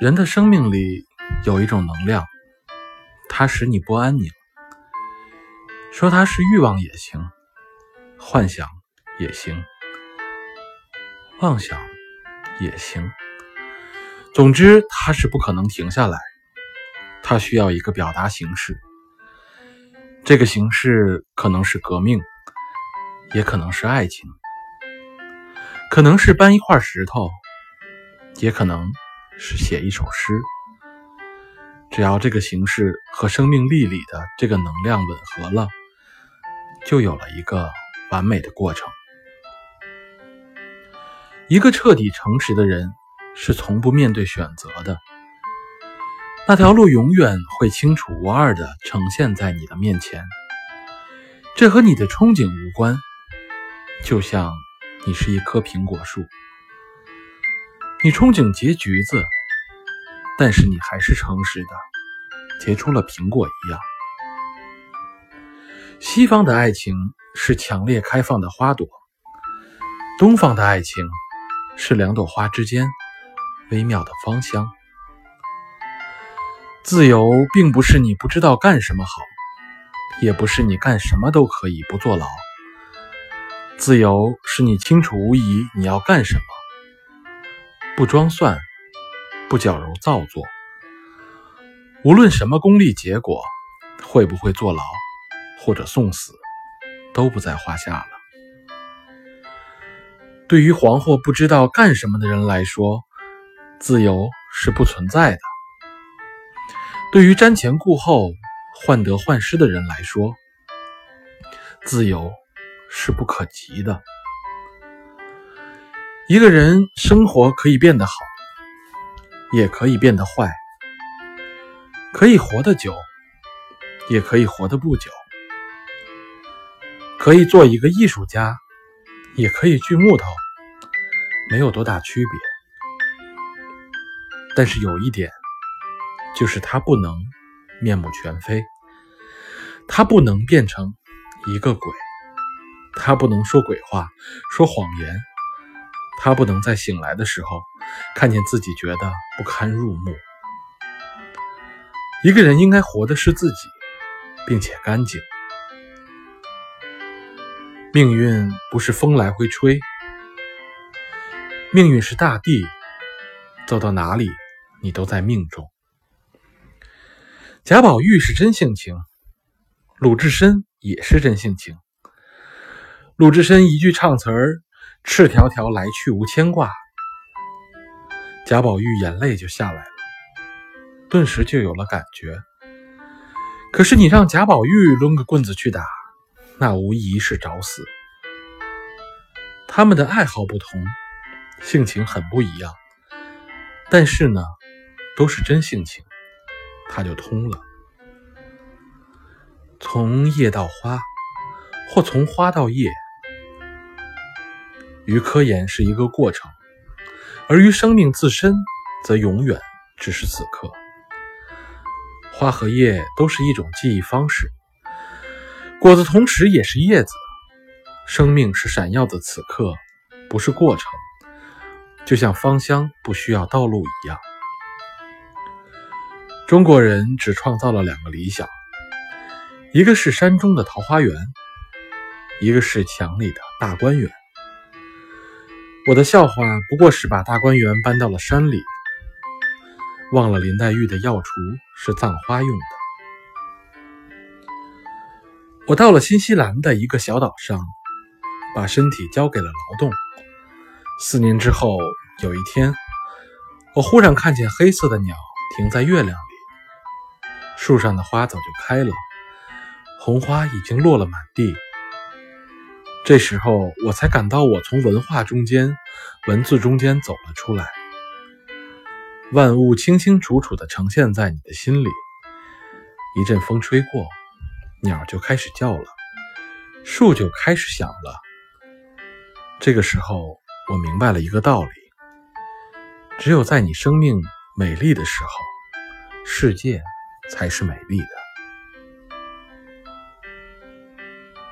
人的生命里有一种能量，它使你不安宁。说它是欲望也行，幻想也行，妄想也行。总之，它是不可能停下来。它需要一个表达形式，这个形式可能是革命，也可能是爱情，可能是搬一块石头，也可能。是写一首诗，只要这个形式和生命力里的这个能量吻合了，就有了一个完美的过程。一个彻底诚实的人是从不面对选择的，那条路永远会清楚无二的呈现在你的面前。这和你的憧憬无关，就像你是一棵苹果树。你憧憬结橘子，但是你还是诚实的，结出了苹果一样。西方的爱情是强烈开放的花朵，东方的爱情是两朵花之间微妙的芳香。自由并不是你不知道干什么好，也不是你干什么都可以不坐牢。自由是你清楚无疑你要干什么。不装蒜，不矫揉造作，无论什么功利结果，会不会坐牢或者送死，都不在话下了。对于惶惑不知道干什么的人来说，自由是不存在的；对于瞻前顾后、患得患失的人来说，自由是不可及的。一个人生活可以变得好，也可以变得坏；可以活得久，也可以活得不久；可以做一个艺术家，也可以锯木头，没有多大区别。但是有一点，就是他不能面目全非，他不能变成一个鬼，他不能说鬼话，说谎言。他不能在醒来的时候看见自己觉得不堪入目。一个人应该活的是自己，并且干净。命运不是风来回吹，命运是大地，走到哪里你都在命中。贾宝玉是真性情，鲁智深也是真性情。鲁智深一句唱词儿。赤条条来去无牵挂，贾宝玉眼泪就下来了，顿时就有了感觉。可是你让贾宝玉抡个棍子去打，那无疑是找死。他们的爱好不同，性情很不一样，但是呢，都是真性情，他就通了。从叶到花，或从花到叶。于科研是一个过程，而于生命自身，则永远只是此刻。花和叶都是一种记忆方式，果子同时也是叶子。生命是闪耀的此刻，不是过程，就像芳香不需要道路一样。中国人只创造了两个理想，一个是山中的桃花源，一个是墙里的大观园。我的笑话不过是把大观园搬到了山里，忘了林黛玉的药橱是葬花用的。我到了新西兰的一个小岛上，把身体交给了劳动。四年之后，有一天，我忽然看见黑色的鸟停在月亮里，树上的花早就开了，红花已经落了满地。这时候，我才感到我从文化中间、文字中间走了出来。万物清清楚楚地呈现在你的心里。一阵风吹过，鸟就开始叫了，树就开始响了。这个时候，我明白了一个道理：只有在你生命美丽的时候，世界才是美丽的。